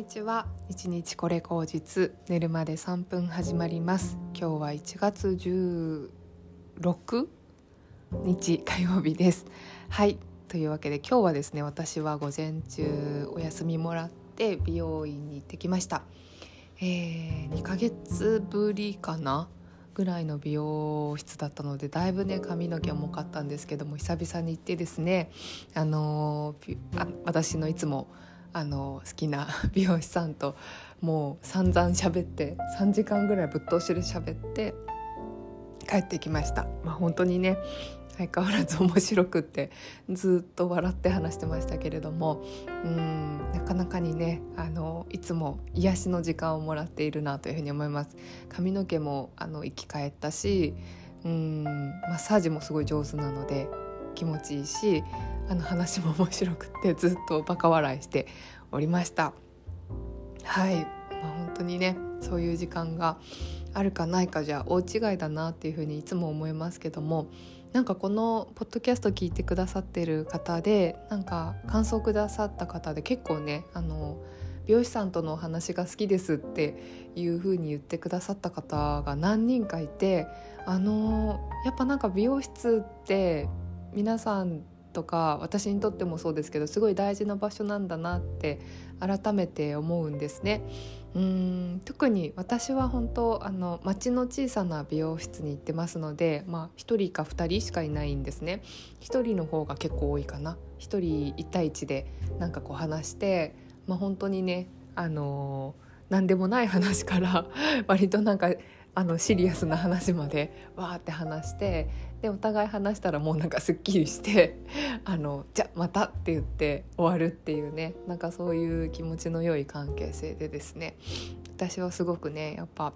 にちは。一日これ口実。寝るまで3分始まります。今日は1月16日火曜日です。はい。というわけで今日はですね私は午前中お休みもらって美容院に行ってきました。えー、2ヶ月ぶりかなぐらいの美容室だったのでだいぶね髪の毛重かったんですけども久々に行ってですねあのー、あ私のいつもあの好きな 美容師さんともう散々喋って3時間ぐらいぶっ通しで喋って帰ってきました。まあ、本当にね相変わらず面白くってずっと笑って話してましたけれどもうんなかなかにねあのいつも癒しの時間をもらっているなというふうに思います髪の毛もあの生き返ったしうんマッサージもすごい上手なので気持ちいいしあの話も面白くてずっとバカ笑いしておりました。はい、まあ、本当にねそういう時間があるかないかじゃ大違いだなっていうふうにいつも思いますけどもなんかこのポッドキャスト聞いてくださってる方でなんか感想くださった方で結構ねあの美容師さんとのお話が好きですっていう風に言ってくださった方が何人かいてあのやっぱなんか美容室って皆さんとか私にとってもそうですけどすごい大事な場所なんだなって改めて思うんですね。うん特に私は本当あの町の小さな美容室に行ってますので、まあ、1人か2人しかいないんですね1人の方が結構多いかな1人1対1でなんかこう話して、まあ、本当にねあの何でもない話から割となんかあのシリアスな話までわーって話してでお互い話したらもうなんかすっきりして あのじゃまたって言って終わるっていうねなんかそういう気持ちの良い関係性でですね私はすごくねやっぱ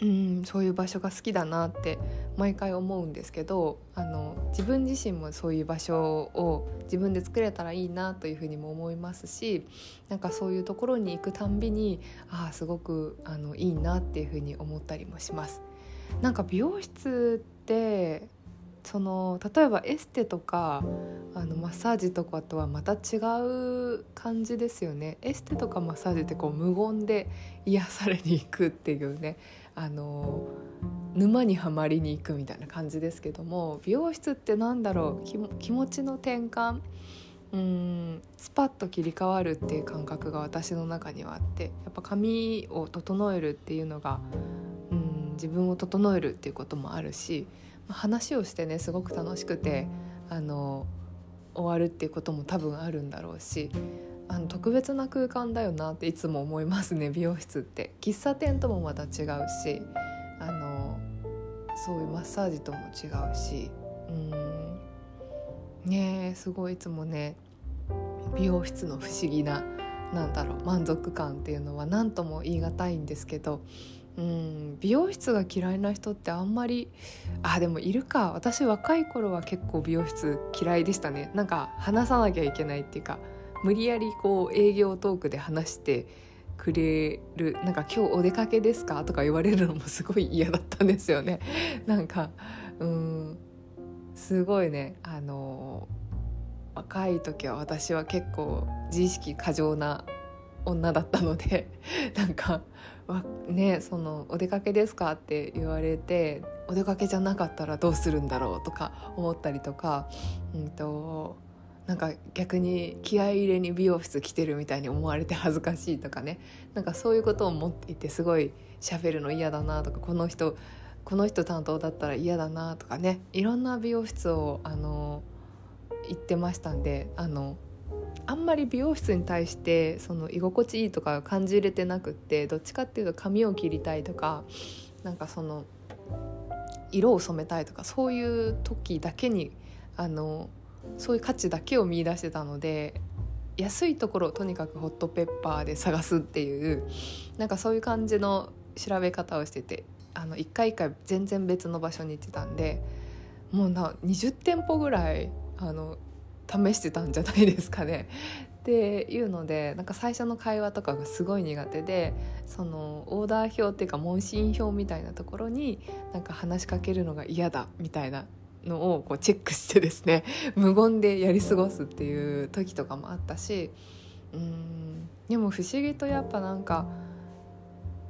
うんそういう場所が好きだなって毎回思うんですけどあの自分自身もそういう場所を自分で作れたらいいなというふうにも思いますしなんかそういうところに行くたんびにああすごくあのいいなっていうふうに思ったりもします。なんか美容室ってその例えばエステとかあのマッサージとかとはまた違う感じですよね。エステとかマッサージってこう無言で癒されに行くっていうね。あの沼にはまりに行くみたいな感じですけども美容室って何だろう。気持ちの転換。うんスパッと切り替わるっていう感覚が私の中にはあってやっぱ髪を整えるっていうのがうん自分を整えるっていうこともあるし話をしてねすごく楽しくてあの終わるっていうことも多分あるんだろうしあの特別な空間だよなっていつも思いますね 美容室って。喫茶店ともまた違うしあのそういうマッサージとも違うしうんねすごいいつもね美容室の不思議ななんだろう満足感っていうのは何とも言い難いんですけどうん美容室が嫌いな人ってあんまりあでもいるか。私若い頃は結構美容室嫌いでしたね。なんか話さなきゃいけないっていうか無理やりこう営業トークで話してくれるなんか今日お出かけですかとか言われるのもすごい嫌だったんですよね。なんかうんすごいね。あの若い時は私は結構自意識過剰な女だったのでなんかわねその「お出かけですか?」って言われてお出かけじゃなかったらどうするんだろう？とか思ったりとか、うんと、なんか逆に気合入れに美容室来てるみたいに思われて恥ずかしいとかね。なんかそういうことを思っていてすごい喋るの嫌だなとかこの人この人担当だったら嫌だなとかね。いろんな美容室をあの行ってましたんであのあんまり美容室に対してその居心地いいとか感じれてなくってどっちかっていうと髪を切りたいとかなんかその色を染めたいとかそういう時だけにあのそういう価値だけを見出してたので安いところをとにかくホットペッパーで探すっていうなんかそういう感じの調べ方をしててあの一回一回全然別の場所に行ってたんでもうな20店舗ぐらいあの試してたんじゃないですかね。っていうのでなんか最初の会話とかがすごい苦手でそのオーダー表っていうか問診票みたいなところになんか話しかけるのが嫌だみたいなのをこうチェックしてですね 無言でやり過ごすっていう時とかもあったしうんでも不思議とやっぱなんか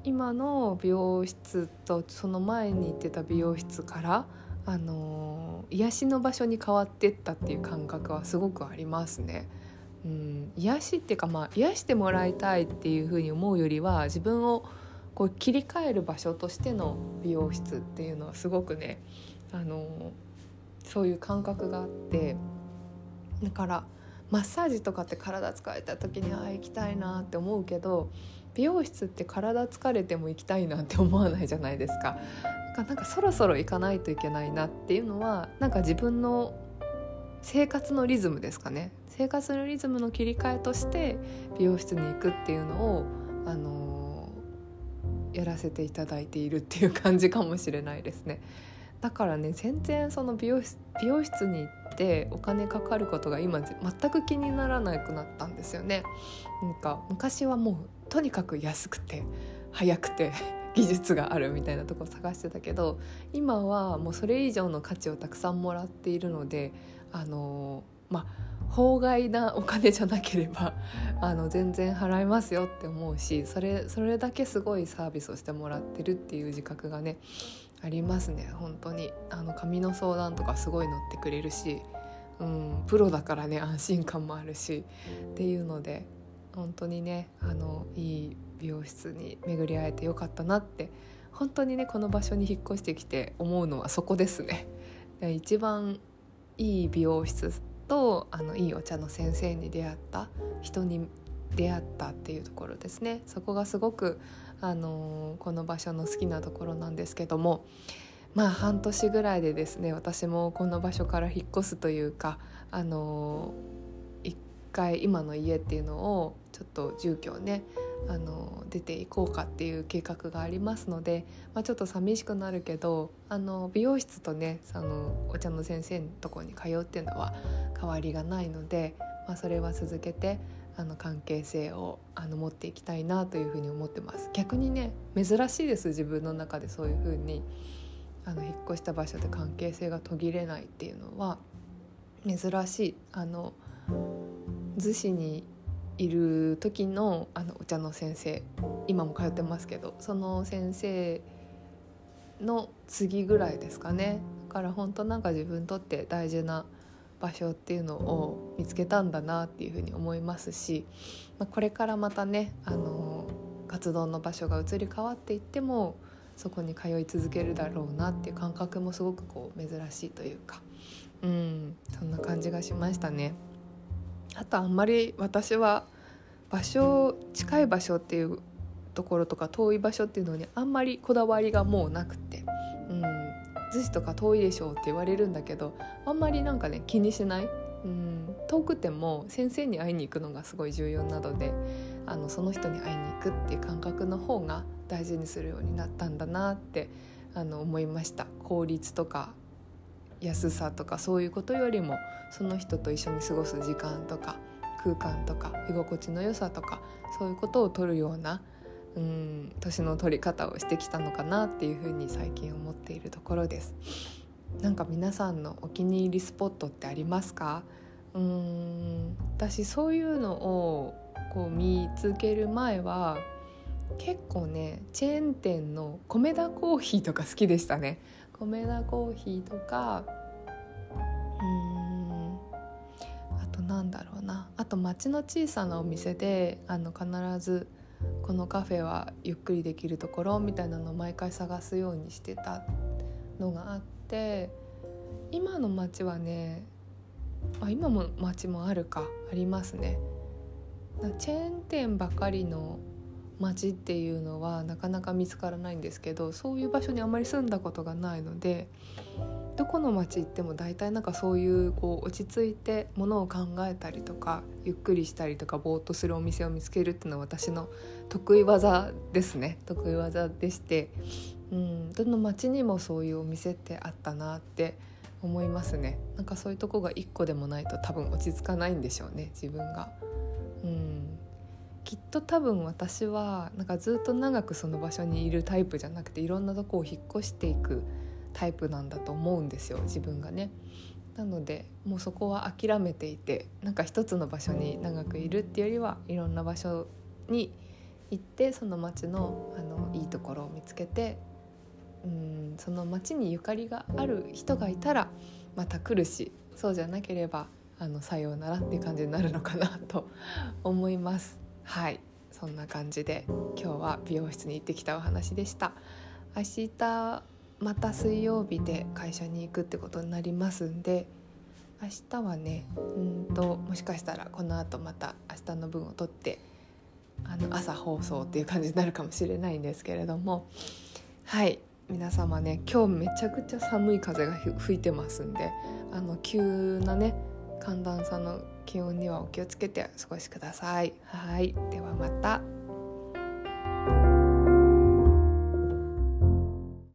今の美容室とその前に行ってた美容室からあの癒しの場所に変わってったっていう感覚はすごくありますね。うん、癒しっていうかまあ癒してもらいたいっていうふうに思うよりは自分をこう切り替える場所としての美容室っていうのはすごくねあのそういう感覚があってだからマッサージとかって体疲れた時にああ行きたいなって思うけど美容室って体疲れても行きたいなって思わないじゃないですか。なんかそろそろ行かないといけないなっていうのはなんか自分の生活のリズムですかね生活のリズムの切り替えとして美容室に行くっていうのを、あのー、やらせていただいているっていう感じかもしれないですね。だからね全然その美容室美容室に行ってお金かかることが今全く気にならなくなったんですよね。なんか昔はもうとにかく安くて早くて技術があるみたいなとこ探してたけど今はもうそれ以上の価値をたくさんもらっているのであのまあ法外なお金じゃなければ あの全然払いますよって思うしそれそれだけすごいサービスをしてもらってるっていう自覚がねありますね。本当に。あの紙の相談とかすごい乗ってくれるし、うん、プロだからね安心感もあるしっていうので本当にねあのいい美容室に巡り会えてよかったなって本当にねこの場所に引っ越してきて思うのはそこですね。一番いい美容室とあのいいお茶の先生に出会った人に出会ったっていうところですねそこがすごく、あのこの場所の好きなところなんですけどもまあ半年ぐらいでですね私もこの場所から引っ越すというか、あの一回今の家っていうのをちょっと住居をねあの出ていこうかっていう計画がありますので、まあ、ちょっと寂しくなるけどあの美容室とねそのお茶の先生のとこに通うっていうのは変わりがないので、まあ、それは続けてあの関係性をあの持っていきたいなというふうに思ってます。逆にね珍しいです自分の中でそういうふうにあの引っ越した場所で関係性が途切れないっていうのは珍しいあの逗子にいる時のあのお茶の先生今も通ってますけどその先生の次ぐらいですかねだから本当なんか自分にとって大事な場所っていうのを見つけたんだなっていうふうに思いますし、まあ、これからまたねあの活動の場所が移り変わっていってもそこに通い続けるだろうなっていう感覚もすごくこう珍しいというかうんそんな感じがしましたね。あとあんまり私は場所近い場所っていうところとか遠い場所っていうのにあんまりこだわりがもうなくて、うん、逗子とか遠いでしょって言われるんだけどあんまりなんかね気にしない、うん、遠くても先生に会いに行くのがすごい重要なのであのその人に会いに行くっていう感覚の方が大事にするようになったんだなってあの思いました。効率とか安さとかそういうことよりもその人と一緒に過ごす時間とか空間とか居心地の良さとかそういうことを取るようなうん年の取り方をしてきたのかなっていうふうに最近思っているところです。なんか皆さんのお気に入りスポットってありますか？うーん私そういうのをこう見つける前は結構ねチェーン店の米田コーヒーとか好きでしたね米田コーヒーとか町の小さなお店であの必ずこのカフェはゆっくりできるところみたいなのを毎回探すようにしてたのがあって今の町はねあ今も町もあるかありますね。チェーン店ばかりの町っていうのはなかなか見つからないんですけどそういう場所にあまり住んだことがないのでどこの町行っても大体なんかそういうこう落ち着いてものを考えたりとかゆっくりしたりとかぼーっとするお店を見つけるっていうのは私の得意技ですね。得意技でして。うん。どの町にもそういうお店ってあったなって思いますね。なんかそういうとこが1個でもないと多分落ち着かないんでしょうね自分が。うん。きっと多分私はなんかずっと長くその場所にいるタイプじゃなくていろんなとこを引っ越していくタイプなんだと思うんですよ自分がね。なのでもうそこは諦めていてなんか一つの場所に長くいるっていうよりはいろんな場所に行ってその町のあのいいところを見つけてうんその町にゆかりがある人がいたらまた来るしそうじゃなければあのさようならっていう感じになるのかなと 思います。はいそんな感じで今日は美容室に行ってきたお話でした。明日また水曜日で会社に行くってことになりますんで明日はねうんともしかしたらこの後また明日の分を取ってあの朝放送っていう感じになるかもしれないんですけれどもはい皆様ね今日めちゃくちゃ寒い風が吹いてますんであの急なね寒暖差の気温にはお気をつけてお過ごしください。はいではまた。